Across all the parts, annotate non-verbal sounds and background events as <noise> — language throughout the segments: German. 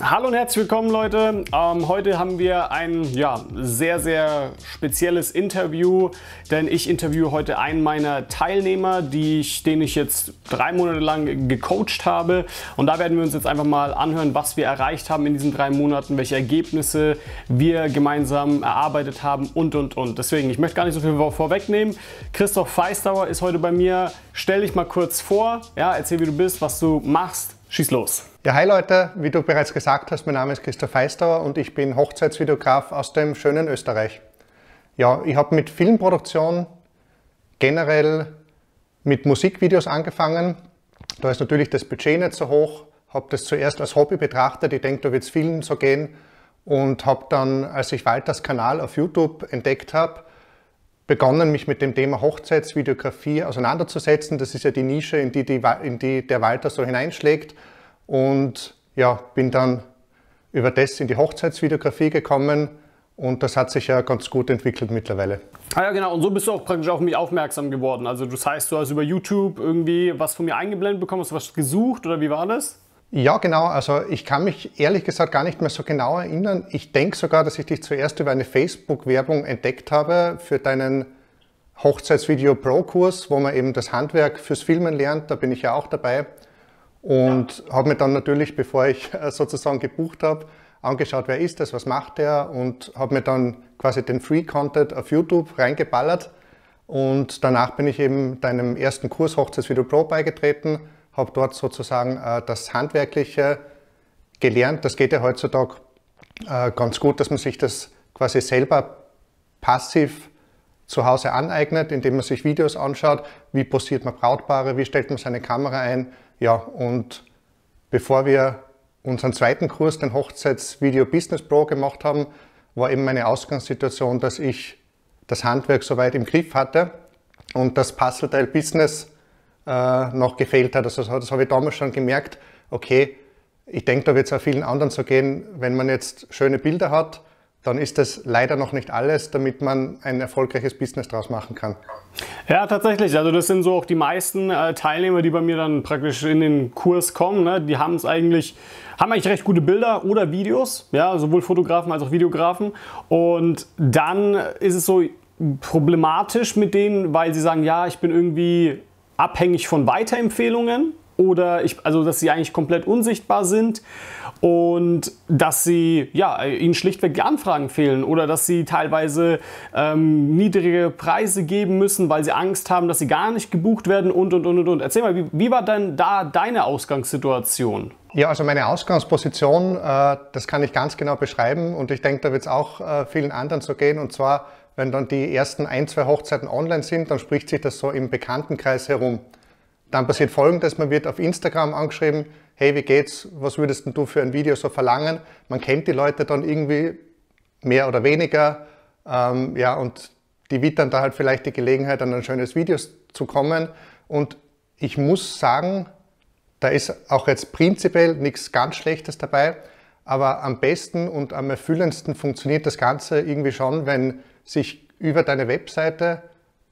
Hallo und herzlich willkommen Leute. Ähm, heute haben wir ein ja, sehr, sehr spezielles Interview, denn ich interviewe heute einen meiner Teilnehmer, die ich, den ich jetzt drei Monate lang gecoacht habe. Und da werden wir uns jetzt einfach mal anhören, was wir erreicht haben in diesen drei Monaten, welche Ergebnisse wir gemeinsam erarbeitet haben und, und, und. Deswegen, ich möchte gar nicht so viel vorwegnehmen. Christoph Feistauer ist heute bei mir. Stell dich mal kurz vor, ja, erzähl, wie du bist, was du machst. Schieß los. Ja, hi Leute, wie du bereits gesagt hast, mein Name ist Christoph Feistauer und ich bin Hochzeitsvideograf aus dem schönen Österreich. Ja, ich habe mit Filmproduktion generell mit Musikvideos angefangen. Da ist natürlich das Budget nicht so hoch, habe das zuerst als Hobby betrachtet, ich denke, da wird es vielen so gehen und habe dann, als ich Walters Kanal auf YouTube entdeckt habe, begonnen, mich mit dem Thema Hochzeitsvideografie auseinanderzusetzen. Das ist ja die Nische, in die, die, in die der Walter so hineinschlägt. Und ja, bin dann über das in die Hochzeitsvideografie gekommen und das hat sich ja ganz gut entwickelt mittlerweile. Ah ja, genau. Und so bist du auch praktisch auf mich aufmerksam geworden. Also das heißt, du hast über YouTube irgendwie was von mir eingeblendet bekommen, hast du was gesucht oder wie war das? Ja, genau. Also ich kann mich ehrlich gesagt gar nicht mehr so genau erinnern. Ich denke sogar, dass ich dich zuerst über eine Facebook-Werbung entdeckt habe für deinen Hochzeitsvideo Pro-Kurs, wo man eben das Handwerk fürs Filmen lernt. Da bin ich ja auch dabei. Und habe mir dann natürlich, bevor ich sozusagen gebucht habe, angeschaut, wer ist das, was macht der und habe mir dann quasi den Free-Content auf YouTube reingeballert. Und danach bin ich eben deinem ersten Kurs Hochzeitsvideo Pro beigetreten habe dort sozusagen äh, das Handwerkliche gelernt. Das geht ja heutzutage äh, ganz gut, dass man sich das quasi selber passiv zu Hause aneignet, indem man sich Videos anschaut, wie posiert man Brautpaare, wie stellt man seine Kamera ein. Ja, und bevor wir unseren zweiten Kurs, den Hochzeitsvideo Business Pro gemacht haben, war eben meine Ausgangssituation, dass ich das Handwerk soweit im Griff hatte und das Puzzleteil Business äh, noch gefehlt hat. Also das habe ich damals schon gemerkt, okay, ich denke, da wird es auch vielen anderen so gehen, wenn man jetzt schöne Bilder hat, dann ist das leider noch nicht alles, damit man ein erfolgreiches Business daraus machen kann. Ja, tatsächlich. Also das sind so auch die meisten äh, Teilnehmer, die bei mir dann praktisch in den Kurs kommen. Ne? Die haben es eigentlich, haben eigentlich recht gute Bilder oder Videos, ja, sowohl Fotografen als auch Videografen. Und dann ist es so problematisch mit denen, weil sie sagen, ja, ich bin irgendwie abhängig von Weiterempfehlungen oder ich, also dass sie eigentlich komplett unsichtbar sind und dass sie ja ihnen schlichtweg die Anfragen fehlen oder dass sie teilweise ähm, niedrige Preise geben müssen, weil sie Angst haben, dass sie gar nicht gebucht werden und und und und. Erzähl mal, wie, wie war denn da deine Ausgangssituation? Ja, also meine Ausgangsposition, äh, das kann ich ganz genau beschreiben und ich denke, da wird es auch äh, vielen anderen so gehen und zwar wenn dann die ersten ein, zwei Hochzeiten online sind, dann spricht sich das so im Bekanntenkreis herum. Dann passiert folgendes, man wird auf Instagram angeschrieben, hey, wie geht's, was würdest du für ein Video so verlangen? Man kennt die Leute dann irgendwie mehr oder weniger, ähm, ja, und die wittern da halt vielleicht die Gelegenheit, an ein schönes Video zu kommen. Und ich muss sagen, da ist auch jetzt prinzipiell nichts ganz Schlechtes dabei, aber am besten und am erfüllendsten funktioniert das Ganze irgendwie schon, wenn sich über deine Webseite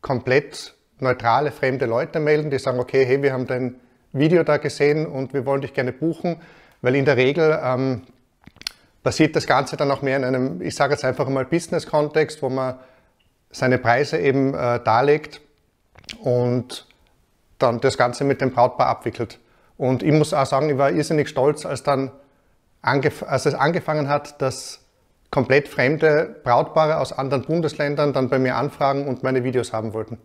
komplett neutrale, fremde Leute melden, die sagen, okay, hey, wir haben dein Video da gesehen und wir wollen dich gerne buchen, weil in der Regel ähm, passiert das Ganze dann auch mehr in einem, ich sage jetzt einfach mal Business-Kontext, wo man seine Preise eben äh, darlegt und dann das Ganze mit dem Brautpaar abwickelt. Und ich muss auch sagen, ich war irrsinnig stolz, als dann als es angefangen hat, dass komplett fremde Brautpaare aus anderen Bundesländern dann bei mir anfragen und meine Videos haben wollten.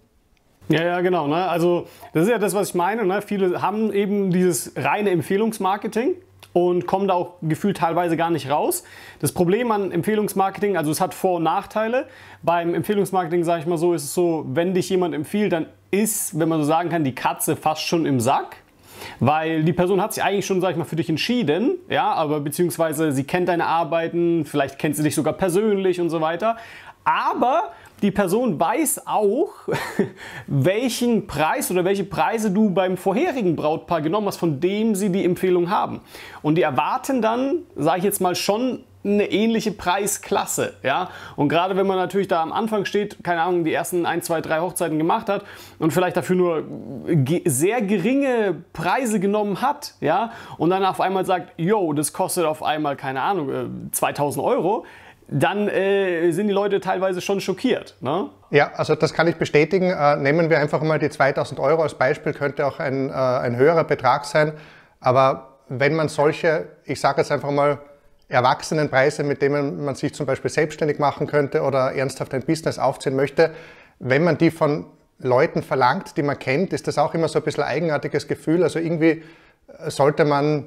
Ja, ja, genau. Ne? Also das ist ja das, was ich meine. Ne? Viele haben eben dieses reine Empfehlungsmarketing und kommen da auch gefühlt teilweise gar nicht raus. Das Problem an Empfehlungsmarketing, also es hat Vor- und Nachteile. Beim Empfehlungsmarketing, sage ich mal so, ist es so, wenn dich jemand empfiehlt, dann ist, wenn man so sagen kann, die Katze fast schon im Sack. Weil die Person hat sich eigentlich schon, sag ich mal, für dich entschieden, ja, aber beziehungsweise sie kennt deine Arbeiten, vielleicht kennt sie dich sogar persönlich und so weiter. Aber die Person weiß auch, <laughs> welchen Preis oder welche Preise du beim vorherigen Brautpaar genommen hast, von dem sie die Empfehlung haben. Und die erwarten dann, sage ich jetzt mal, schon eine ähnliche Preisklasse. Ja? Und gerade wenn man natürlich da am Anfang steht, keine Ahnung, die ersten ein, zwei, drei Hochzeiten gemacht hat und vielleicht dafür nur ge sehr geringe Preise genommen hat, ja, und dann auf einmal sagt, yo, das kostet auf einmal, keine Ahnung, 2000 äh, Euro, dann äh, sind die Leute teilweise schon schockiert. Ne? Ja, also das kann ich bestätigen. Äh, nehmen wir einfach mal die 2000 Euro als Beispiel, könnte auch ein, äh, ein höherer Betrag sein. Aber wenn man solche, ich sage jetzt einfach mal, Erwachsenenpreise, mit denen man sich zum Beispiel selbstständig machen könnte oder ernsthaft ein Business aufziehen möchte, wenn man die von Leuten verlangt, die man kennt, ist das auch immer so ein bisschen ein eigenartiges Gefühl. Also irgendwie sollte man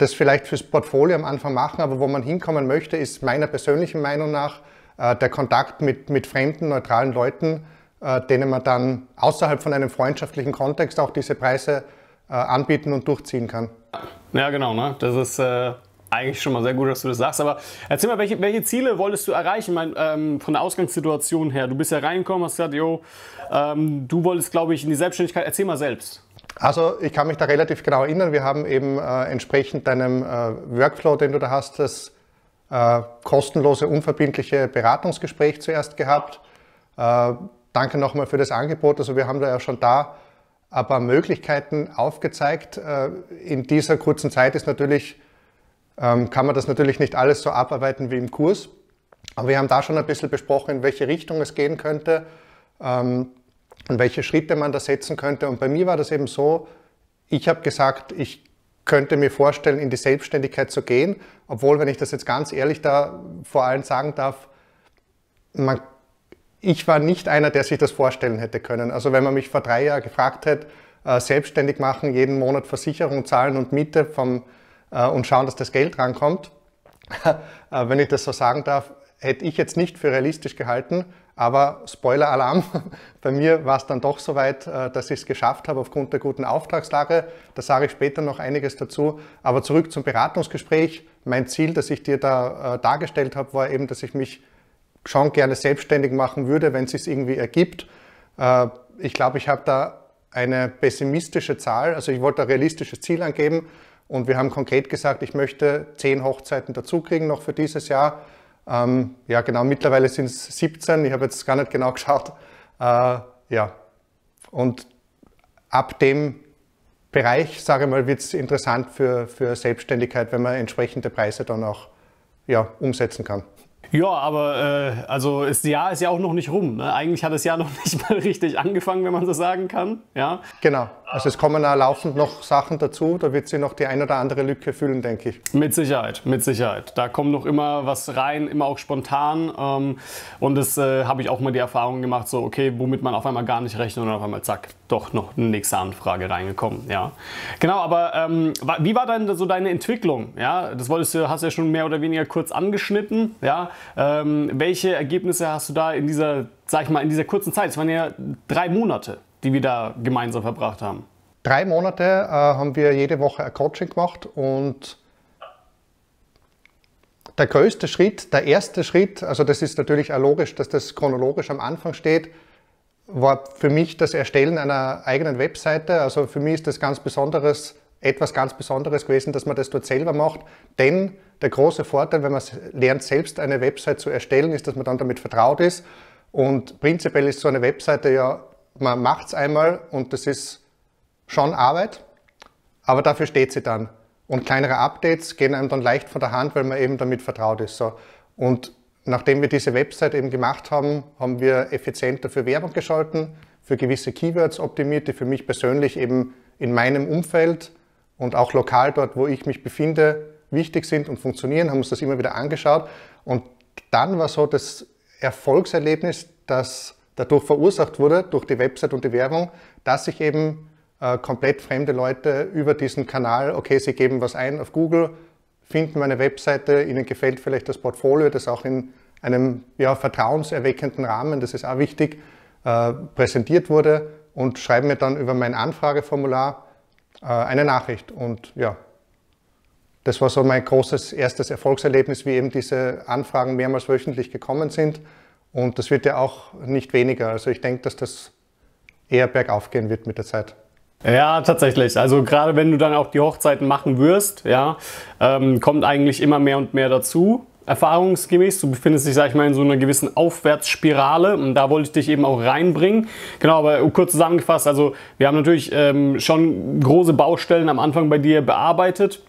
das vielleicht fürs Portfolio am Anfang machen, aber wo man hinkommen möchte, ist meiner persönlichen Meinung nach äh, der Kontakt mit, mit fremden, neutralen Leuten, äh, denen man dann außerhalb von einem freundschaftlichen Kontext auch diese Preise anbieten und durchziehen kann. Ja, genau. Ne? Das ist eigentlich schon mal sehr gut, dass du das sagst. Aber erzähl mal, welche, welche Ziele wolltest du erreichen? Mein, ähm, von der Ausgangssituation her. Du bist ja reingekommen, hast gesagt, jo, ähm, du wolltest, glaube ich, in die Selbstständigkeit. Erzähl mal selbst. Also ich kann mich da relativ genau erinnern. Wir haben eben äh, entsprechend deinem äh, Workflow, den du da hast, das äh, kostenlose, unverbindliche Beratungsgespräch zuerst gehabt. Äh, danke nochmal für das Angebot. Also wir haben da ja schon da ein paar Möglichkeiten aufgezeigt. Äh, in dieser kurzen Zeit ist natürlich ähm, kann man das natürlich nicht alles so abarbeiten wie im Kurs. Aber wir haben da schon ein bisschen besprochen, in welche Richtung es gehen könnte ähm, und welche Schritte man da setzen könnte. Und bei mir war das eben so, ich habe gesagt, ich könnte mir vorstellen, in die Selbstständigkeit zu gehen, obwohl, wenn ich das jetzt ganz ehrlich da vor allem sagen darf, man, ich war nicht einer, der sich das vorstellen hätte können. Also wenn man mich vor drei Jahren gefragt hätte, äh, selbstständig machen, jeden Monat Versicherung zahlen und Miete vom äh, und schauen, dass das Geld rankommt. <laughs> Äh, wenn ich das so sagen darf, hätte ich jetzt nicht für realistisch gehalten, aber Spoiler-Alarm, <laughs> bei mir war es dann doch so weit, äh, dass ich es geschafft habe aufgrund der guten Auftragslage. Da sage ich später noch einiges dazu. Aber zurück zum Beratungsgespräch. Mein Ziel, das ich dir da dargestellt habe, war eben, dass ich mich schon gerne selbstständig machen würde, wenn es sich irgendwie ergibt. Ich glaube, ich habe da eine pessimistische Zahl, also ich wollte ein realistisches Ziel angeben und wir haben konkret gesagt, ich möchte zehn Hochzeiten dazukriegen noch für dieses Jahr. Ähm, ja, genau, mittlerweile sind es 17. Ich habe jetzt gar nicht genau <laughs> geschaut. Äh, ja, und ab dem Bereich, sage ich mal, wird es interessant für, für Selbstständigkeit, wenn man entsprechende Preise dann auch ja, umsetzen kann. Ja, aber äh, also das Jahr ist ja auch noch nicht rum. Ne? Eigentlich hat das Jahr noch <laughs> nicht mal richtig angefangen, wenn man so sagen kann. Ja? Genau. Also es kommen auch laufend noch Sachen dazu. Da wird sie noch die ein oder andere Lücke füllen, denke ich. Mit Sicherheit, mit Sicherheit. Da kommt noch immer was rein, immer auch spontan. Ähm, und das äh, habe ich auch mal die Erfahrung gemacht, so okay, womit man auf einmal gar nicht rechnet und auf einmal zack, doch noch eine nächste Anfrage reingekommen. Ja, genau. Aber ähm, wie war dann so deine Entwicklung? Ja, das wolltest du, hast du ja schon mehr oder weniger kurz angeschnitten. Ja, ähm, welche Ergebnisse hast du da in dieser, sag ich mal, in dieser kurzen Zeit? Es waren ja drei Monate, die wir da gemeinsam verbracht haben. Drei Monate äh, haben wir jede Woche ein Coaching gemacht und der größte Schritt, der erste Schritt, also das ist natürlich auch logisch, dass das chronologisch am Anfang steht, war für mich das Erstellen einer eigenen Webseite. Also für mich ist das ganz Besonderes, etwas ganz Besonderes gewesen, dass man das dort selber macht. Denn der große Vorteil, wenn man lernt, selbst eine Website zu erstellen, ist, dass man dann damit vertraut ist. Und prinzipiell ist so eine Webseite ja, man macht es einmal und das ist schon Arbeit, aber dafür steht sie dann. Und kleinere Updates gehen einem dann leicht von der Hand, weil man eben damit vertraut ist. So. Und nachdem wir diese Website eben gemacht haben, haben wir effizient dafür Werbung geschalten, für gewisse Keywords optimiert, die für mich persönlich eben in meinem Umfeld und auch lokal dort, wo ich mich befinde, wichtig sind und funktionieren, haben uns das immer wieder angeschaut. Und dann war so das Erfolgserlebnis, das dadurch verursacht wurde, durch die Website und die Werbung, dass sich eben äh, komplett fremde Leute über diesen Kanal, okay, sie geben was ein auf Google, finden meine Webseite, ihnen gefällt vielleicht das Portfolio, das auch in einem ja, vertrauenserweckenden Rahmen, das ist auch wichtig, äh, präsentiert wurde und schreiben mir dann über mein Anfrageformular eine Nachricht. Und ja, das war so mein großes erstes Erfolgserlebnis, wie eben diese Anfragen mehrmals wöchentlich gekommen sind. Und das wird ja auch nicht weniger. Also ich denke, dass das eher bergauf gehen wird mit der Zeit. Ja, tatsächlich. Also gerade wenn du dann auch die Hochzeiten machen wirst, ja, ähm, kommt eigentlich immer mehr und mehr dazu erfahrungsgemäß. Du befindest dich, sag ich mal, in so einer gewissen Aufwärtsspirale und da wollte ich dich eben auch reinbringen. Genau, aber kurz zusammengefasst, also wir haben natürlich ähm, schon große Baustellen am Anfang bei dir bearbeitet.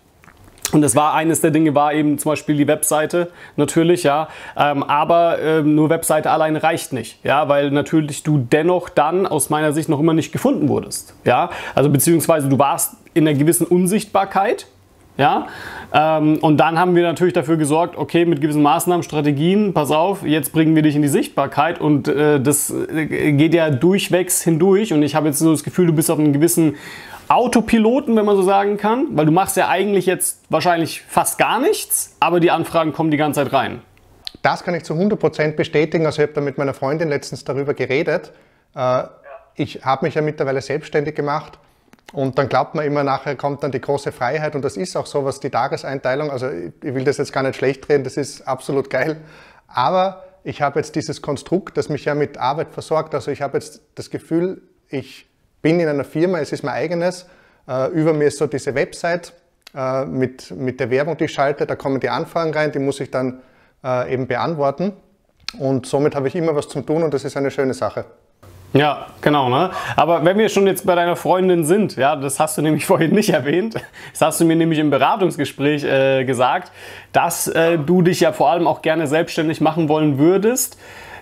Und das war eines der Dinge, war eben zum Beispiel die Webseite natürlich, ja. Ähm, aber ähm, nur Webseite allein reicht nicht, ja, weil natürlich du dennoch dann aus meiner Sicht noch immer nicht gefunden wurdest, ja. Also beziehungsweise du warst in einer gewissen Unsichtbarkeit, ja? Ähm, und dann haben wir natürlich dafür gesorgt, okay, mit gewissen Maßnahmen, Strategien, pass auf, jetzt bringen wir dich in die Sichtbarkeit und äh, das äh, geht ja durchwegs hindurch und ich habe jetzt so das Gefühl, du bist auf einem gewissen Autopiloten, wenn man so sagen kann, weil du machst ja eigentlich jetzt wahrscheinlich fast gar nichts, aber die Anfragen kommen die ganze Zeit rein. Das kann ich zu 100% bestätigen. Also ich habe da mit meiner Freundin letztens darüber geredet. Äh, ich habe mich ja mittlerweile selbstständig gemacht und dann glaubt man immer, nachher kommt dann die große Freiheit und das ist auch so, was die Tageseinteilung, also ich will das jetzt gar nicht schlecht reden, das ist absolut geil. Aber ich habe jetzt dieses Konstrukt, das mich ja mit Arbeit versorgt. Also ich habe jetzt das Gefühl, ich bin in einer Firma, es ist mein eigenes. Äh, über mir ist so diese Website äh, mit, mit der Werbung, die ich schalte. Da kommen die Anfragen rein, die muss ich dann äh, eben beantworten. Und somit habe ich immer was zu tun und das ist eine schöne Sache. Ja, genau. Ne? Aber wenn wir schon jetzt bei deiner Freundin sind, ja, das hast du nämlich <laughs> vorhin nicht erwähnt, das hast du mir nämlich im Beratungsgespräch äh, gesagt, dass äh, du dich ja vor allem auch gerne selbstständig machen wollen würdest,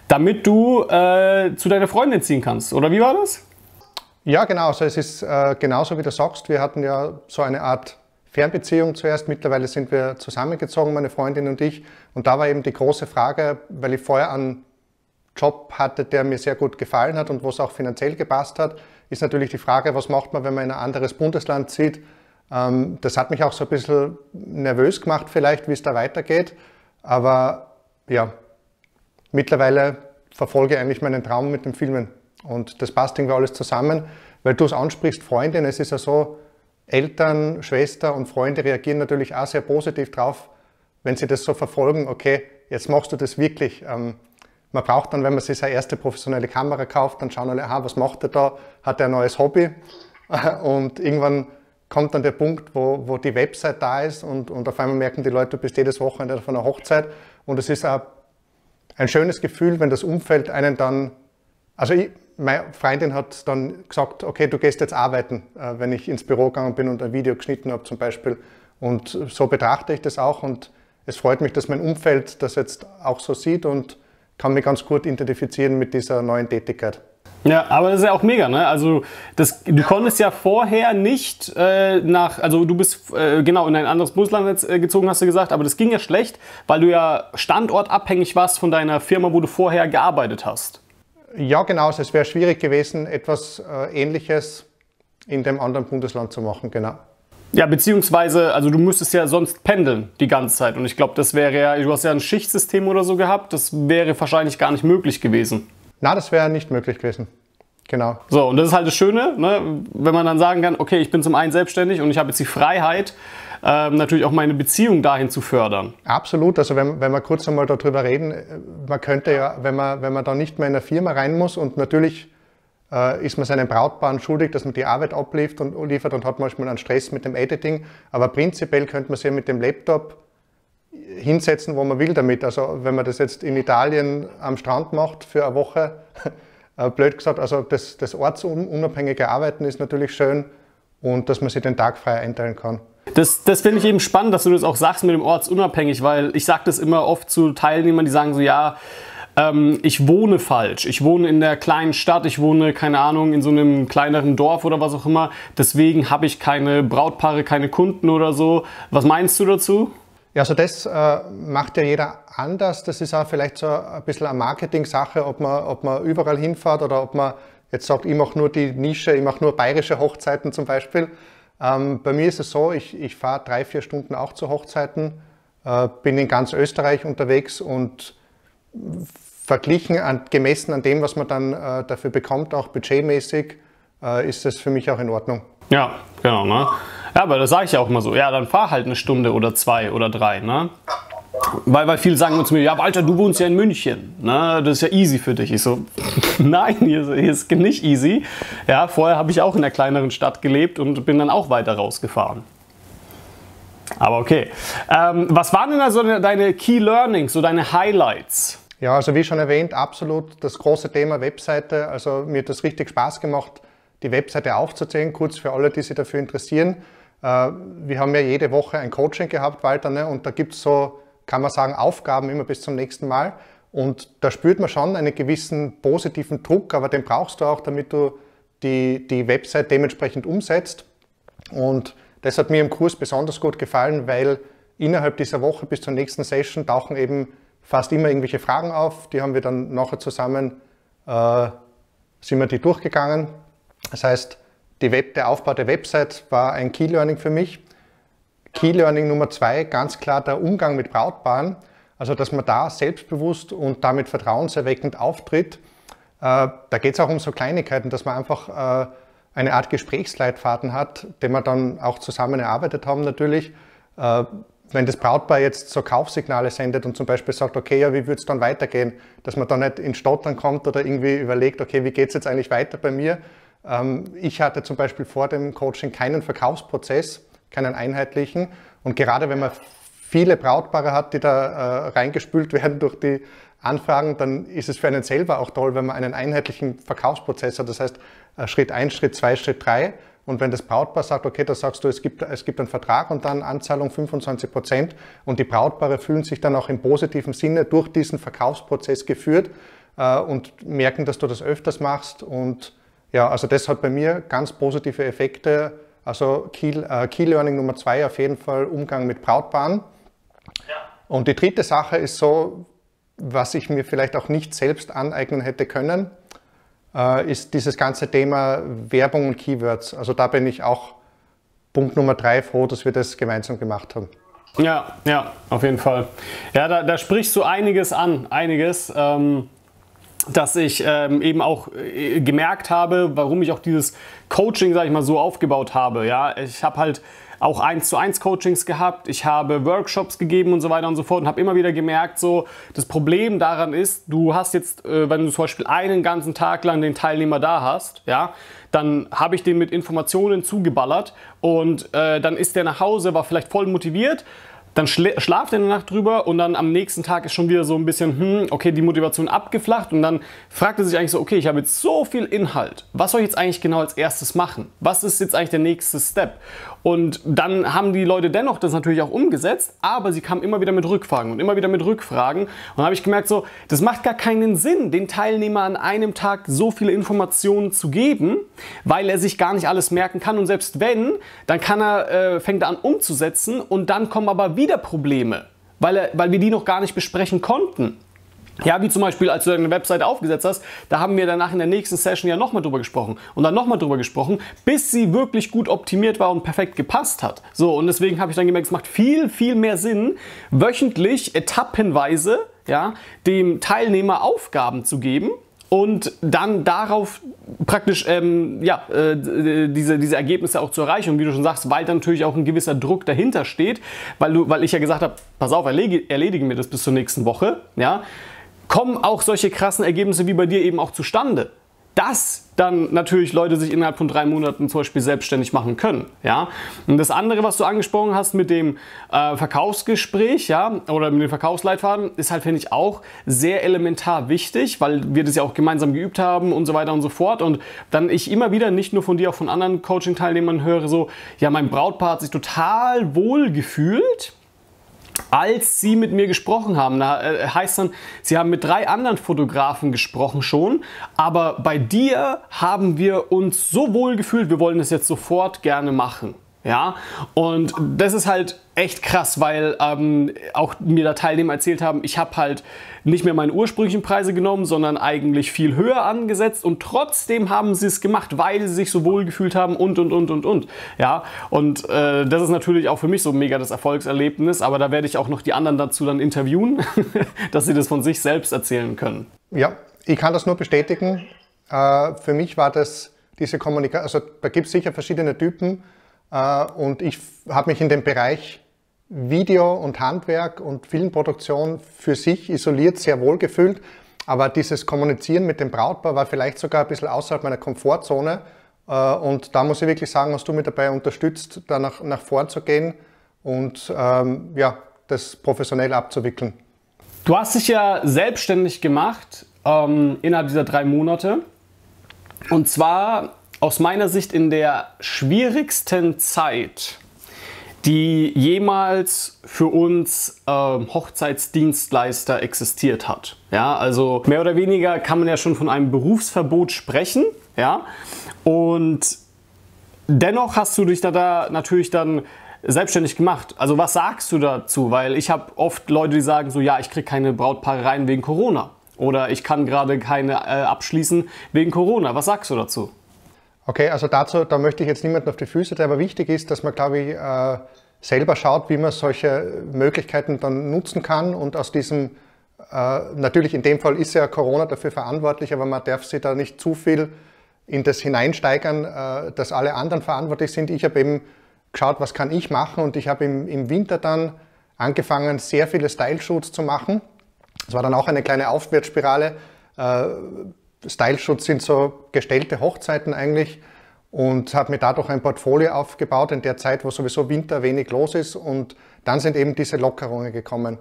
damit du äh, zu deiner Freundin ziehen kannst. Oder wie war das? Ja, genau. Also es ist äh, genauso wie du sagst. Wir hatten ja so eine Art Fernbeziehung zuerst. Mittlerweile sind wir zusammengezogen, meine Freundin und ich. Und da war eben die große Frage, weil ich vorher an Job hatte, der mir sehr gut gefallen hat und wo es auch finanziell gepasst hat, ist natürlich die Frage, was macht man, wenn man in ein anderes Bundesland zieht. Ähm, das hat mich auch so ein bisschen nervös gemacht vielleicht, wie es da weitergeht. Aber ja, mittlerweile verfolge ich eigentlich meinen Traum mit dem Filmen. Und das passt irgendwie alles zusammen, weil du es ansprichst, Freundin, es ist ja so, Eltern, Schwester und Freunde reagieren natürlich auch sehr positiv drauf, wenn sie das so verfolgen, okay, jetzt machst du das wirklich. Ähm, man braucht dann, wenn man sich seine erste professionelle Kamera kauft, dann schauen alle, aha, was macht er da? Hat er ein neues Hobby? <laughs> Und irgendwann kommt dann der Punkt, wo, wo die Website da ist und, und auf einmal merken die Leute, du bist jedes Wochenende auf einer Hochzeit. Und es ist auch ein schönes Gefühl, wenn das Umfeld einen dann, also ich, meine Freundin hat dann gesagt, okay, du gehst jetzt arbeiten, äh, wenn ich ins Büro gegangen bin und ein Video geschnitten habe zum Beispiel. Und so betrachte ich das auch und es freut mich, dass mein Umfeld das jetzt auch so sieht und kann mich ganz gut identifizieren mit dieser neuen Tätigkeit. Ja, aber das ist ja auch mega, ne? Also das, du konntest ja vorher nicht äh, nach, also du bist äh, genau in ein anderes Bundesland äh, gezogen, hast du gesagt, aber das ging ja schlecht, weil du ja standortabhängig warst von deiner Firma, wo du vorher gearbeitet hast. Ja, genau. Also es wäre schwierig gewesen, etwas äh, Ähnliches in dem anderen Bundesland zu machen, genau. Ja, beziehungsweise, also du müsstest ja sonst pendeln die ganze Zeit. Und ich glaube, das wäre ja, du hast ja ein Schichtsystem oder so gehabt, das wäre wahrscheinlich gar nicht möglich gewesen. Na, das wäre nicht möglich gewesen. Genau. So, und das ist halt das Schöne, ne? wenn man dann sagen kann, okay, ich bin zum einen selbstständig und ich habe jetzt die Freiheit, ähm, natürlich auch meine Beziehung dahin zu fördern. Absolut. Also wenn, wenn wir kurz einmal darüber reden, man könnte ja, wenn man, wenn man da nicht mehr in eine Firma rein muss und natürlich äh, ist man seinen Brautpaaren schuldig, dass man die Arbeit abliefert und liefert und hat manchmal einen Stress mit dem Editing. Aber prinzipiell könnte man sich mit dem Laptop hinsetzen, wo man will damit. Also wenn man das jetzt in Italien am Strand macht für eine Woche, <laughs> äh, blöd gesagt, also das, das ortsunabhängige Arbeiten ist natürlich schön und dass man sich den Tag frei einteilen kann. Das, das finde ich eben spannend, dass du das auch sagst mit dem ortsunabhängig, weil ich sage das immer oft zu Teilnehmern, die sagen so, ja, ähm, ich wohne falsch. Ich wohne in der kleinen Stadt, ich wohne, keine Ahnung, in so einem kleineren Dorf oder was auch immer. Deswegen habe ich keine Brautpaare, keine Kunden oder so. Was meinst du dazu? Ja, also das äh, macht ja jeder anders. Das ist auch vielleicht so ein bisschen eine Marketing-Sache, ob man, ob man überall hinfährt oder ob man jetzt sagt, ich mache nur die Nische, ich mache nur bayerische Hochzeiten zum Beispiel. Ähm, bei mir ist es so, ich, ich fahre drei, vier Stunden auch zu Hochzeiten, äh, bin in ganz Österreich unterwegs und verglichen, an, gemessen an dem, was man dann äh, dafür bekommt, auch budgetmäßig, äh, ist das für mich auch in Ordnung. Ja, genau. Ne? Ja, aber das sage ich ja auch immer so. Ja, dann fahr halt eine Stunde oder zwei oder drei. Ne? weil, weil viele sagen zu mir, ja Walter, du wohnst ja in München, ne? das ist ja easy für dich. Ich so, <laughs> nein, hier, hier ist nicht easy. Ja, vorher habe ich auch in einer kleineren Stadt gelebt und bin dann auch weiter rausgefahren. Aber okay. Ähm, was waren denn also deine Key Learnings, so deine Highlights? Ja, also wie schon erwähnt, absolut das große Thema Webseite. Also mir hat das richtig Spaß gemacht, die Webseite aufzuzählen, kurz für alle, die sich dafür interessieren. Äh, wir haben ja jede Woche ein Coaching gehabt, Walter, ne? und da gibt es so, kann man sagen, Aufgaben immer bis zum nächsten Mal. Und da spürt man schon einen gewissen positiven Druck, aber den brauchst du auch, damit du die, die Website dementsprechend umsetzt. Und das hat mir im Kurs besonders gut gefallen, weil innerhalb dieser Woche bis zur nächsten Session tauchen eben fast immer irgendwelche Fragen auf. Die haben wir dann nachher zusammen, äh, sind wir die durchgegangen. Das heißt, Web, der Aufbau der Website war ein Key Learning für mich. Key Learning Nummer zwei, ganz klar der Umgang mit Brautpaaren. Also, dass man da selbstbewusst und damit vertrauenserweckend auftritt. Äh, da geht es auch um so Kleinigkeiten, dass man einfach äh, eine Art Gesprächsleitfaden hat, den wir dann auch zusammen erarbeitet haben natürlich. Äh, wenn das Brautpaar jetzt so Kaufsignale sendet und zum Beispiel sagt, okay, ja, wie würde es dann weitergehen, dass man dann nicht in Stottern kommt oder irgendwie überlegt, okay, wie geht es jetzt eigentlich weiter bei mir, ähm, ich hatte zum Beispiel vor dem Coaching keinen Verkaufsprozess, keinen einheitlichen. Und gerade wenn man viele Brautpaare hat, die da äh, reingespült <laughs> werden durch die Anfragen, dann ist es für einen selber auch toll, wenn man einen einheitlichen Verkaufsprozess hat. Das heißt, äh, Schritt 1, Schritt 2, Schritt 3. Und wenn das Brautpaar sagt, okay, da sagst du, es gibt, es gibt einen Vertrag und dann Anzahlung 25 Prozent und die Brautpaare fühlen sich dann auch im positiven Sinne durch diesen Verkaufsprozess geführt äh, und merken, dass du das öfters machst und ja, also das hat bei mir ganz positive Effekte. Also Key, äh, Key Learning Nummer zwei auf jeden Fall Umgang mit Brautpaaren. Ja. Und die dritte Sache ist so, was ich mir vielleicht auch nicht selbst aneignen hätte können, äh, ist dieses ganze Thema Werbung und Keywords. Also da bin ich auch Punkt Nummer drei froh, dass wir das gemeinsam gemacht haben. Ja, ja, auf jeden Fall. Ja, da, da sprichst du einiges an, einiges. Ähm dass ich ähm, eben auch äh, gemerkt habe, warum ich auch dieses Coaching, sage ich mal, so aufgebaut habe. Ja, ich habe halt auch eins zu eins Coachings gehabt, ich habe Workshops gegeben und so weiter und so fort und habe immer wieder gemerkt, so das Problem daran ist, du hast jetzt, äh, wenn du zum Beispiel einen ganzen Tag lang den Teilnehmer da hast, ja, dann habe ich den mit Informationen zugeballert und äh, dann ist der nach Hause, war vielleicht voll motiviert dann schlaft er eine Nacht drüber und dann am nächsten Tag ist schon wieder so ein bisschen, hm, okay, die Motivation abgeflacht und dann fragt er sich eigentlich so, okay, ich habe jetzt so viel Inhalt, was soll ich jetzt eigentlich genau als erstes machen? Was ist jetzt eigentlich der nächste Step? Und dann haben die Leute dennoch das natürlich auch umgesetzt, aber sie kamen immer wieder mit Rückfragen und immer wieder mit Rückfragen. Und dann habe ich gemerkt, so, das macht gar keinen Sinn, den Teilnehmer an einem Tag so viele Informationen zu geben, weil er sich gar nicht alles merken kann. Und selbst wenn, dann kann er, äh, fängt er an umzusetzen und dann kommen aber wieder Probleme, weil, er, weil wir die noch gar nicht besprechen konnten. Ja, wie zum Beispiel, als du deine Webseite aufgesetzt hast, da haben wir danach in der nächsten Session ja nochmal drüber gesprochen und dann nochmal drüber gesprochen, bis sie wirklich gut optimiert war und perfekt gepasst hat. So, und deswegen habe ich dann gemerkt, es macht viel, viel mehr Sinn, wöchentlich etappenweise ja, dem Teilnehmer Aufgaben zu geben und dann darauf praktisch ähm, ja, äh, diese, diese Ergebnisse auch zu erreichen. Und wie du schon sagst, weil dann natürlich auch ein gewisser Druck dahinter steht, weil, du, weil ich ja gesagt habe, pass auf, erledige, erledigen wir das bis zur nächsten Woche. Ja? Kommen auch solche krassen Ergebnisse wie bei dir eben auch zustande. Dass dann natürlich Leute sich innerhalb von drei Monaten zum Beispiel selbstständig machen können. Ja? Und das andere, was du angesprochen hast mit dem äh, Verkaufsgespräch ja, oder mit dem Verkaufsleitfaden, ist halt, finde ich, auch sehr elementar wichtig, weil wir das ja auch gemeinsam geübt haben und so weiter und so fort. Und dann ich immer wieder, nicht nur von dir, auch von anderen Coaching-Teilnehmern höre, so, ja, mein Brautpaar hat sich total wohl gefühlt als sie mit mir gesprochen haben. Da äh, heißt dann, sie haben mit drei anderen Fotografen gesprochen schon, aber bei dir haben wir uns so wohl gefühlt, wir wollen es jetzt sofort gerne machen. Ja, und das ist halt echt krass, weil ähm, auch mir da Teilnehmer erzählt haben, ich habe halt nicht mehr meine ursprünglichen Preise genommen, sondern eigentlich viel höher angesetzt und trotzdem haben sie es gemacht, weil sie sich so wohl gefühlt haben und und und und und. Ja, und äh, das ist natürlich auch für mich so mega das Erfolgserlebnis, aber da werde ich auch noch die anderen dazu dann interviewen, <laughs> dass sie das von sich selbst erzählen können. Ja, ich kann das nur bestätigen. Äh, für mich war das diese Kommunikation, also da gibt es sicher verschiedene Typen und ich habe mich in dem Bereich Video und Handwerk und Filmproduktion für sich isoliert sehr wohl gefühlt. Aber dieses Kommunizieren mit dem Brautpaar war vielleicht sogar ein bisschen außerhalb meiner Komfortzone. Äh, und da muss ich wirklich sagen, hast du mich dabei unterstützt, da nach, nach gehen und ähm, ja, das professionell abzuwickeln. Du hast dich ja selbstständig gemacht ähm, innerhalb dieser drei Monate. Und zwar aus meiner Sicht in der schwierigsten Zeit, die jemals für uns äh, Hochzeitsdienstleister existiert hat. Ja, also mehr oder weniger kann man ja schon von einem Berufsverbot sprechen. Ja, und dennoch hast du dich da, da natürlich dann selbstständig gemacht. Also was sagst du dazu? Weil ich habe oft Leute, die sagen so, ja, ich kriege keine Brautpaare rein wegen Corona. Oder ich kann gerade keine äh, abschließen wegen Corona. Was sagst du dazu? Okay, also dazu, da möchte ich jetzt niemanden auf die Füße treten, aber wichtig ist, dass man, glaube ich, äh, selber schaut, wie man solche Möglichkeiten dann nutzen kann und aus diesem, äh, natürlich in dem Fall ist ja Corona dafür verantwortlich, aber man darf sich da nicht zu viel in das hineinsteigern, äh, dass alle anderen verantwortlich sind. Ich habe eben geschaut, was kann ich machen und ich habe im, im Winter dann angefangen, sehr viele Style-Shoots zu machen. Es war dann auch eine kleine Aufwärtsspirale. Style-Shoots sind so gestellte Hochzeiten eigentlich und habe mir dadurch ein Portfolio aufgebaut in der Zeit, wo sowieso Winter wenig los ist und dann sind eben diese Lockerungen gekommen.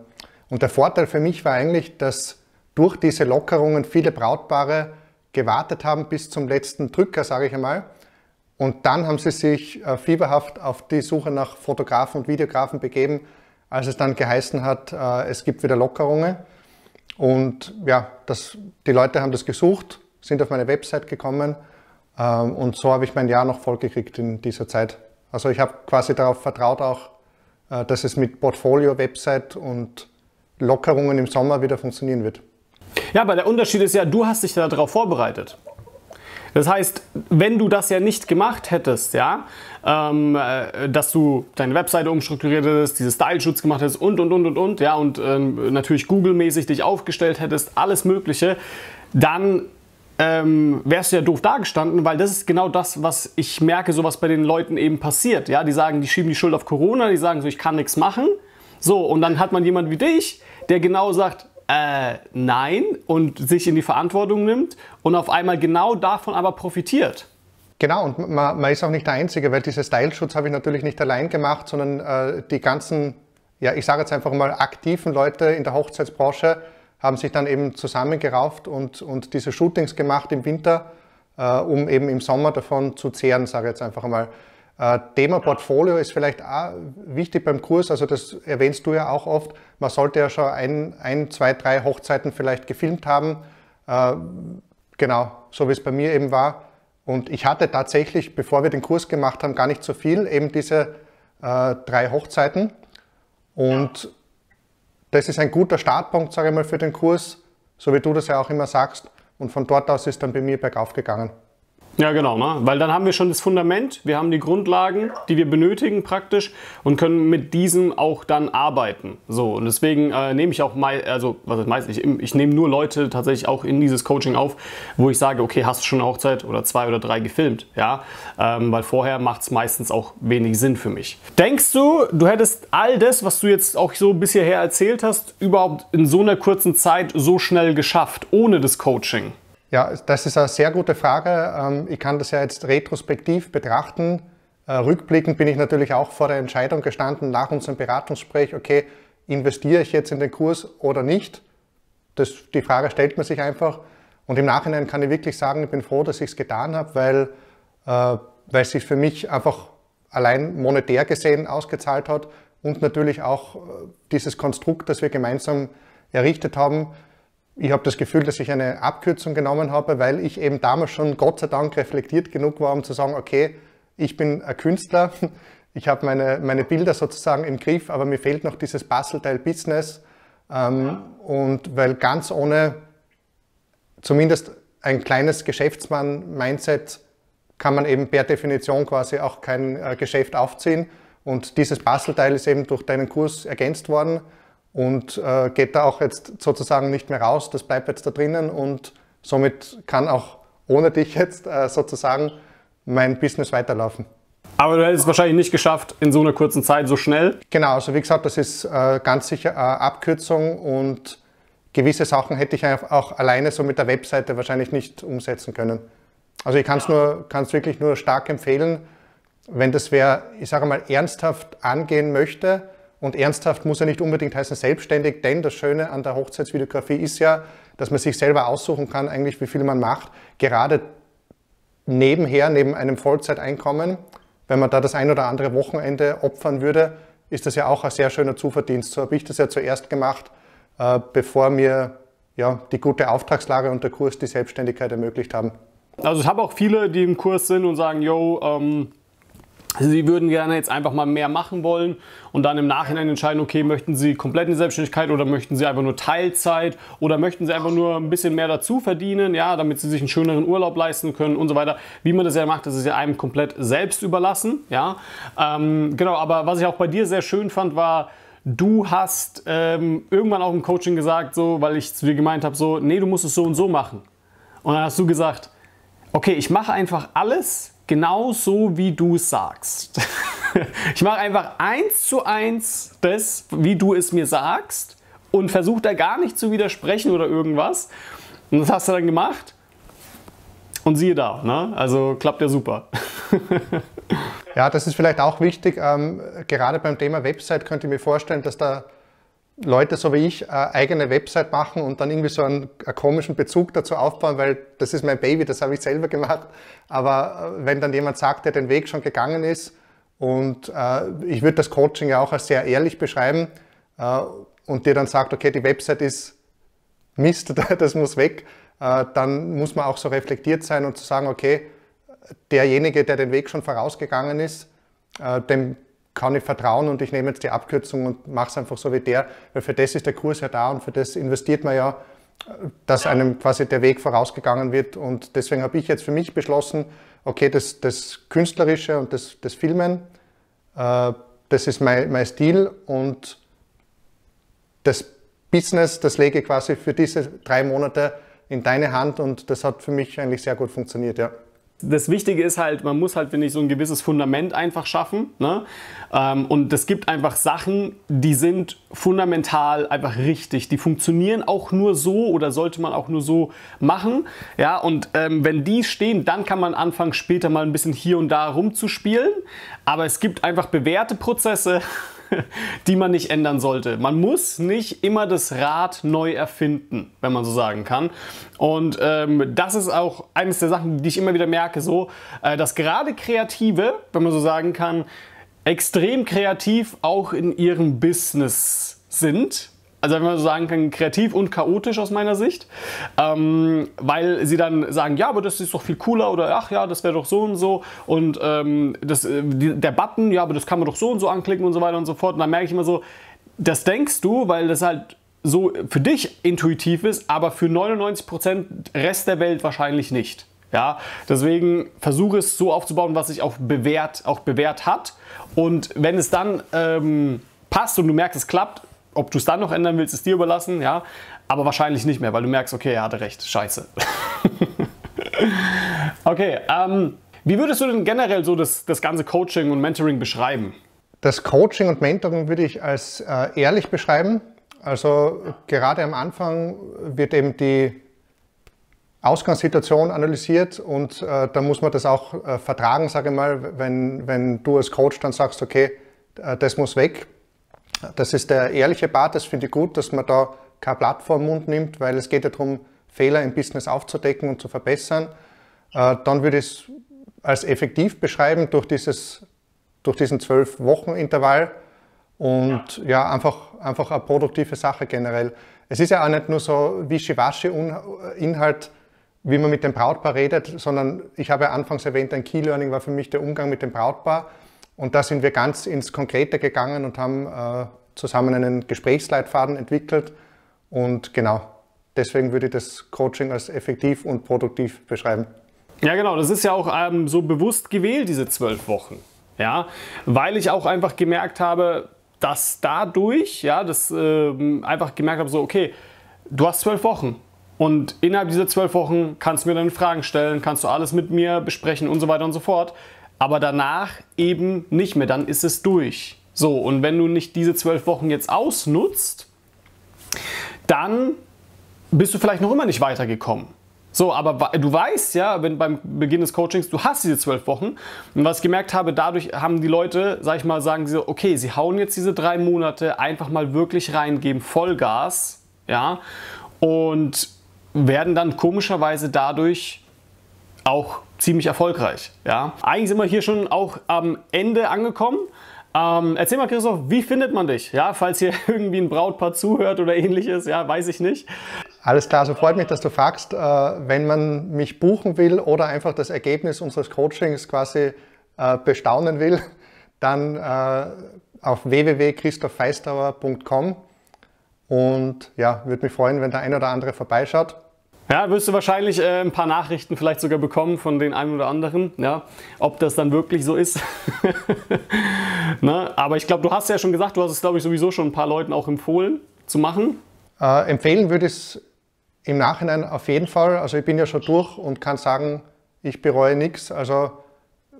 Und der Vorteil für mich war eigentlich, dass durch diese Lockerungen viele Brautpaare gewartet haben bis zum letzten Drücker, sage ich einmal. Und dann haben sie sich äh, fieberhaft auf die Suche nach Fotografen und Videografen begeben, als es dann geheißen hat, äh, es gibt wieder Lockerungen. Und ja, das, die Leute haben das gesucht, sind auf meine Website gekommen ähm, und so habe ich mein Jahr noch vollgekriegt in dieser Zeit. Also ich habe quasi darauf vertraut auch, äh, dass es mit Portfolio, Website und Lockerungen im Sommer wieder funktionieren wird. Ja, aber der Unterschied ist ja, du hast dich darauf vorbereitet. Das heißt, wenn du das ja nicht gemacht hättest, ja, ähm, äh, dass du deine Webseite umstrukturiert hättest, diese Style-Schutz gemacht hättest und und und und und, ja, und ähm, natürlich Google-mäßig dich aufgestellt hättest, alles Mögliche, dann ähm, wärst du ja doof dagestanden, weil das ist genau das, was ich merke, so was bei den Leuten eben passiert. Ja, die sagen, die schieben die Schuld auf Corona, die sagen so, ich kann nichts machen. So, und dann hat man jemand wie dich, der genau sagt, äh, nein und sich in die Verantwortung nimmt und auf einmal genau davon aber profitiert. Genau, und man, man ist auch nicht der Einzige, weil diese Style-Schutz habe ich natürlich nicht allein gemacht, sondern äh, die ganzen, ja, ich sage jetzt einfach mal aktiven Leute in der Hochzeitsbranche haben sich dann eben zusammengerauft und, und diese Shootings gemacht im Winter, äh, um eben im Sommer davon zu zehren, sage ich jetzt einfach mal. Äh, Thema Portfolio ist vielleicht auch wichtig beim Kurs, also das erwähnst du ja auch oft. Man sollte ja schon ein, ein zwei, drei Hochzeiten vielleicht gefilmt haben. Äh, genau, so wie es bei mir eben war. Und ich hatte tatsächlich, bevor wir den Kurs gemacht haben, gar nicht so viel, eben diese äh, drei Hochzeiten. Und das ist ein guter Startpunkt, sage ich mal, für den Kurs, so wie du das ja auch immer sagst. Und von dort aus ist dann bei mir bergauf gegangen. Ja, genau, ne? weil dann haben wir schon das Fundament, wir haben die Grundlagen, die wir benötigen praktisch und können mit diesem auch dann arbeiten. So, und deswegen äh, nehme ich auch, mei also was meistens, ich, ich nehme nur Leute tatsächlich auch in dieses Coaching auf, wo ich sage, okay, hast du schon eine Hochzeit oder zwei oder drei gefilmt, ja, ähm, weil vorher macht es meistens auch wenig Sinn für mich. Denkst du, du hättest all das, was du jetzt auch so bisher erzählt hast, überhaupt in so einer kurzen Zeit so schnell geschafft, ohne das Coaching? Ja, das ist eine sehr gute Frage. Ähm, ich kann das ja jetzt retrospektiv betrachten. Äh, rückblickend bin ich natürlich auch vor der Entscheidung gestanden nach unserem Beratungsgespräch, okay, investiere ich jetzt in den Kurs oder nicht? Das, die Frage stellt man sich einfach. Und im Nachhinein kann ich wirklich sagen, ich bin froh, dass ich es getan habe, weil, äh, weil es sich für mich einfach allein monetär gesehen ausgezahlt hat und natürlich auch äh, dieses Konstrukt, das wir gemeinsam errichtet haben, ich habe das Gefühl, dass ich eine Abkürzung genommen habe, weil ich eben damals schon Gott sei Dank reflektiert genug war, um zu sagen, okay, ich bin ein Künstler, <laughs> ich habe meine, meine Bilder sozusagen im Griff, aber mir fehlt noch dieses Bastelteil Business. Ähm, und weil ganz ohne zumindest ein kleines Geschäftsmann-Mindset kann man eben per Definition quasi auch kein äh, Geschäft aufziehen. Und dieses Bastelteil ist eben durch deinen Kurs ergänzt worden und äh, geht da auch jetzt sozusagen nicht mehr raus. Das bleibt jetzt da drinnen und somit kann auch ohne dich jetzt äh, sozusagen mein Business weiterlaufen. Aber du hättest es wahrscheinlich nicht geschafft in so einer kurzen Zeit, so schnell. Genau, also wie gesagt, das ist äh, ganz sicher eine Abkürzung und gewisse Sachen hätte ich auch alleine so mit der Webseite wahrscheinlich nicht umsetzen können. Also ich kann es nur, kann's wirklich nur stark empfehlen, wenn das wer, ich sage mal, ernsthaft angehen möchte. Und ernsthaft muss ja nicht unbedingt heißen selbstständig, denn das Schöne an der Hochzeitsvideografie ist ja, dass man sich selber aussuchen kann, eigentlich wie viel man macht. Gerade nebenher, neben einem Vollzeiteinkommen, wenn man da das ein oder andere Wochenende opfern würde, ist das ja auch ein sehr schöner Zuverdienst. So habe ich das ja zuerst gemacht, äh, bevor mir ja, die gute Auftragslage und der Kurs die Selbstständigkeit ermöglicht haben. Also ich habe auch viele, die im Kurs sind und sagen, yo, ähm, Sie würden gerne jetzt einfach mal mehr machen wollen und dann im Nachhinein entscheiden, okay, möchten Sie komplett in die Selbstständigkeit oder möchten Sie einfach nur Teilzeit oder möchten Sie einfach nur ein bisschen mehr dazu verdienen, ja, damit Sie sich einen schöneren Urlaub leisten können und so weiter. Wie man das ja macht, das ist ja einem komplett selbst überlassen, ja. Ähm, genau, aber was ich auch bei dir sehr schön fand, war, du hast ähm, irgendwann auch im Coaching gesagt, so, weil ich zu dir gemeint habe, so, nee, du musst es so und so machen. Und dann hast du gesagt, okay, ich mache einfach alles genau so, wie du sagst. <laughs> ich mache einfach eins zu eins das, wie du es mir sagst und versuche da gar nicht zu widersprechen oder irgendwas. Und das hast du dann gemacht. Und siehe da, ne? also klappt ja super. <laughs> ja, das ist vielleicht auch wichtig. Ähm, gerade beim Thema Website könnte ich mir vorstellen, dass da Leute so wie ich eine eigene Website machen und dann irgendwie so einen, einen, komischen Bezug dazu aufbauen, weil das ist mein Baby, das habe ich selber gemacht. Aber äh, wenn dann jemand sagt, der den Weg schon gegangen ist und äh, ich würde das Coaching ja auch als sehr ehrlich beschreiben äh, und dir dann sagt, okay, die Website ist Mist, <laughs> das muss weg, äh, dann muss man auch so reflektiert sein und zu sagen, okay, derjenige, der den Weg schon vorausgegangen ist, äh, dem kann ich vertrauen und ich nehme jetzt die Abkürzung und mache es einfach so wie der, weil für das ist der Kurs ja da und für das investiert man ja, dass einem quasi der Weg vorausgegangen wird. Und deswegen habe ich jetzt für mich beschlossen, okay, das, das Künstlerische und das, das Filmen, äh, das ist mein, mein Stil und das Business, das lege ich quasi für diese drei Monate in deine Hand und das hat für mich eigentlich sehr gut funktioniert, ja das Wichtige ist halt, man muss halt, finde ich, so ein gewisses Fundament einfach schaffen. Ne? Ähm, und es gibt einfach Sachen, die sind fundamental einfach richtig. Die funktionieren auch nur so oder sollte man auch nur so machen. Ja, und ähm, wenn die stehen, dann kann man anfangen, später mal ein bisschen hier und da rumzuspielen. Aber es gibt einfach bewährte Prozesse. <laughs> die man nicht ändern sollte. Man muss nicht immer das Rad neu erfinden, wenn man so sagen kann. Und ähm, das ist auch eines der Sachen, die ich immer wieder merke, so, äh, dass gerade Kreative, wenn man so sagen kann, extrem kreativ auch in ihrem Business sind also wenn man so sagen kann, kreativ und chaotisch aus meiner Sicht, ähm, weil sie dann sagen, ja, aber das ist doch viel cooler oder ach ja, das wäre doch so und so und ähm, das, äh, die, der Button, ja, aber das kann man doch so und so anklicken und so weiter und so fort. Und dann merke ich immer so, das denkst du, weil das halt so für dich intuitiv ist, aber für 99% Rest der Welt wahrscheinlich nicht. Ja, deswegen versuche es so aufzubauen, was sich auch bewährt, auch bewährt hat. Und wenn es dann ähm, passt und du merkst, es klappt, ob du es dann noch ändern willst, ist dir überlassen, ja. Aber wahrscheinlich nicht mehr, weil du merkst, okay, er hatte recht, scheiße. <laughs> okay, ähm, wie würdest du denn generell so das, das ganze Coaching und Mentoring beschreiben? Das Coaching und Mentoring würde ich als äh, ehrlich beschreiben. Also gerade am Anfang wird eben die Ausgangssituation analysiert und äh, da muss man das auch äh, vertragen, sage ich mal, wenn, wenn du als Coach dann sagst, okay, äh, das muss weg, das ist der ehrliche Part, das finde ich gut, dass man da keine Plattform Mund nimmt, weil es geht ja darum, Fehler im Business aufzudecken und zu verbessern. Äh, dann würde ich es als effektiv beschreiben durch, dieses, durch diesen zwölf Wochen Intervall und ja, einfach, einfach eine produktive Sache generell. Es ist ja auch nicht nur so Wischiwaschi-Inhalt, wie man mit dem Brautpaar redet, sondern ich habe ja anfangs erwähnt, ein Key-Learning war für mich der Umgang mit dem Brautpaar. Und da sind wir ganz ins Konkrete gegangen und haben äh, zusammen einen Gesprächsleitfaden entwickelt. Und genau, deswegen würde ich das Coaching als effektiv und produktiv beschreiben. Ja, genau, das ist ja auch ähm, so bewusst gewählt, diese zwölf Wochen. Ja, weil ich auch einfach gemerkt habe, dass dadurch, ja, das äh, einfach gemerkt habe, so, okay, du hast zwölf Wochen. Und innerhalb dieser zwölf Wochen kannst du mir deine Fragen stellen, kannst du alles mit mir besprechen und so weiter und so fort. Aber danach eben nicht mehr, dann ist es durch. So, und wenn du nicht diese zwölf Wochen jetzt ausnutzt, dann bist du vielleicht noch immer nicht weitergekommen. So, aber du weißt ja, wenn beim Beginn des Coachings, du hast diese zwölf Wochen. Und was ich gemerkt habe, dadurch haben die Leute, sag ich mal, sagen sie so, okay, sie hauen jetzt diese drei Monate einfach mal wirklich rein, geben Vollgas, ja, und werden dann komischerweise dadurch auch ziemlich erfolgreich, ja. Eigentlich sind wir hier schon auch am Ende angekommen. Ähm, erzähl mal, Christoph, wie findet man dich? Ja, falls hier <laughs> irgendwie ein Brautpaar zuhört oder ähnliches, ja, weiß ich nicht. Alles klar, so freut mich, dass du fragst. Äh, wenn man mich buchen will oder einfach das Ergebnis unseres Coachings quasi äh, bestaunen will, <laughs> dann äh, auf www.christophfeistauer.com und ja, würde mich freuen, wenn der ein oder andere vorbeischaut. Ja, wirst du wahrscheinlich äh, ein paar Nachrichten vielleicht sogar bekommen von den einen oder anderen, ja, ob das dann wirklich so ist. <laughs> ne? Aber ich glaube, du hast ja schon gesagt, du hast es, glaube ich, sowieso schon ein paar Leuten auch empfohlen zu machen. Äh, empfehlen würde ich es im Nachhinein auf jeden Fall. Also ich bin ja schon durch und kann sagen, ich bereue nichts. Also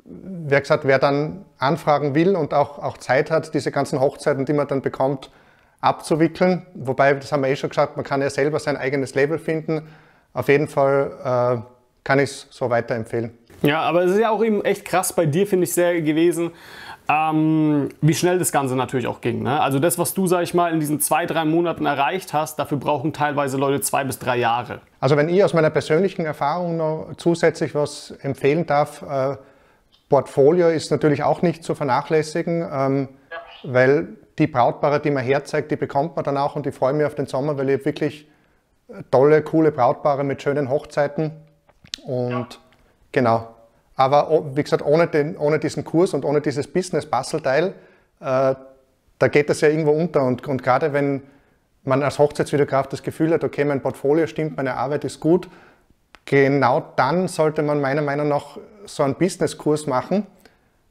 wer gesagt, wer dann anfragen will und auch, auch Zeit hat, diese ganzen Hochzeiten, die man dann bekommt, abzuwickeln. Wobei, das haben wir eh schon gesagt, man kann ja selber sein eigenes Label finden auf jeden Fall äh, kann ich es so weiterempfehlen. Ja, aber es ist ja auch eben echt krass bei dir, finde ich, sehr gewesen, ähm, wie schnell das Ganze natürlich auch ging. Ne? Also das, was du, sag ich mal, in diesen zwei, drei Monaten erreicht hast, dafür brauchen teilweise Leute zwei bis drei Jahre. Also wenn ich aus meiner persönlichen Erfahrung noch zusätzlich was empfehlen darf, äh, Portfolio ist natürlich auch nicht zu vernachlässigen, ähm, ja. weil die Brautpaare, die man herzeigt, die bekommt man dann auch und ich freue mich auf den Sommer, weil ich wirklich tolle, coole Brautpaare mit schönen Hochzeiten. Und ja. genau. Aber wie gesagt, ohne, den, ohne diesen Kurs und ohne dieses Business-Bastelteil, äh, da geht das ja irgendwo unter. Und, und gerade wenn man als Hochzeitsvideograf das Gefühl hat, okay, mein Portfolio stimmt, meine Arbeit ist gut, genau dann sollte man meiner Meinung nach so einen Business-Kurs machen.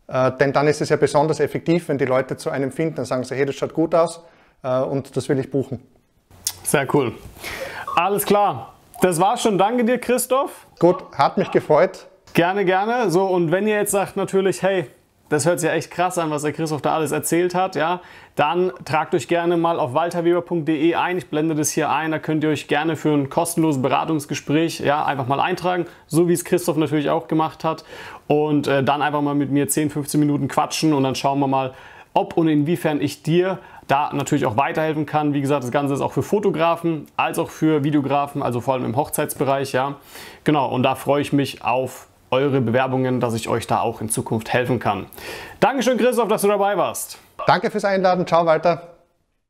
Äh, denn dann ist es ja besonders effektiv, wenn die Leute zu einem finden, dann sagen sie, hey, das schaut gut aus äh, und das will ich buchen. Sehr cool. Alles klar. Das war's schon. Danke dir, Christoph. Gut, hat mich gefreut. Gerne, gerne. So, und wenn ihr jetzt sagt natürlich, hey, das hört sich ja echt krass an, was der Christoph da alles erzählt hat, ja, dann tragt euch gerne mal auf walterweber.de ein. Ich blende das hier ein. Da könnt ihr euch gerne für ein kostenloses Beratungsgespräch ja, einfach mal eintragen, so wie es Christoph natürlich auch gemacht hat. Und äh, dann einfach mal mit mir 10, 15 Minuten quatschen und dann schauen wir mal, ob und inwiefern ich dir da natürlich auch weiterhelfen kann. Wie gesagt, das Ganze ist auch für Fotografen als auch für Videografen, also vor allem im Hochzeitsbereich, ja. Genau, und da freue ich mich auf eure Bewerbungen, dass ich euch da auch in Zukunft helfen kann. Dankeschön, Christoph, dass du dabei warst. Danke fürs Einladen. Ciao, Walter.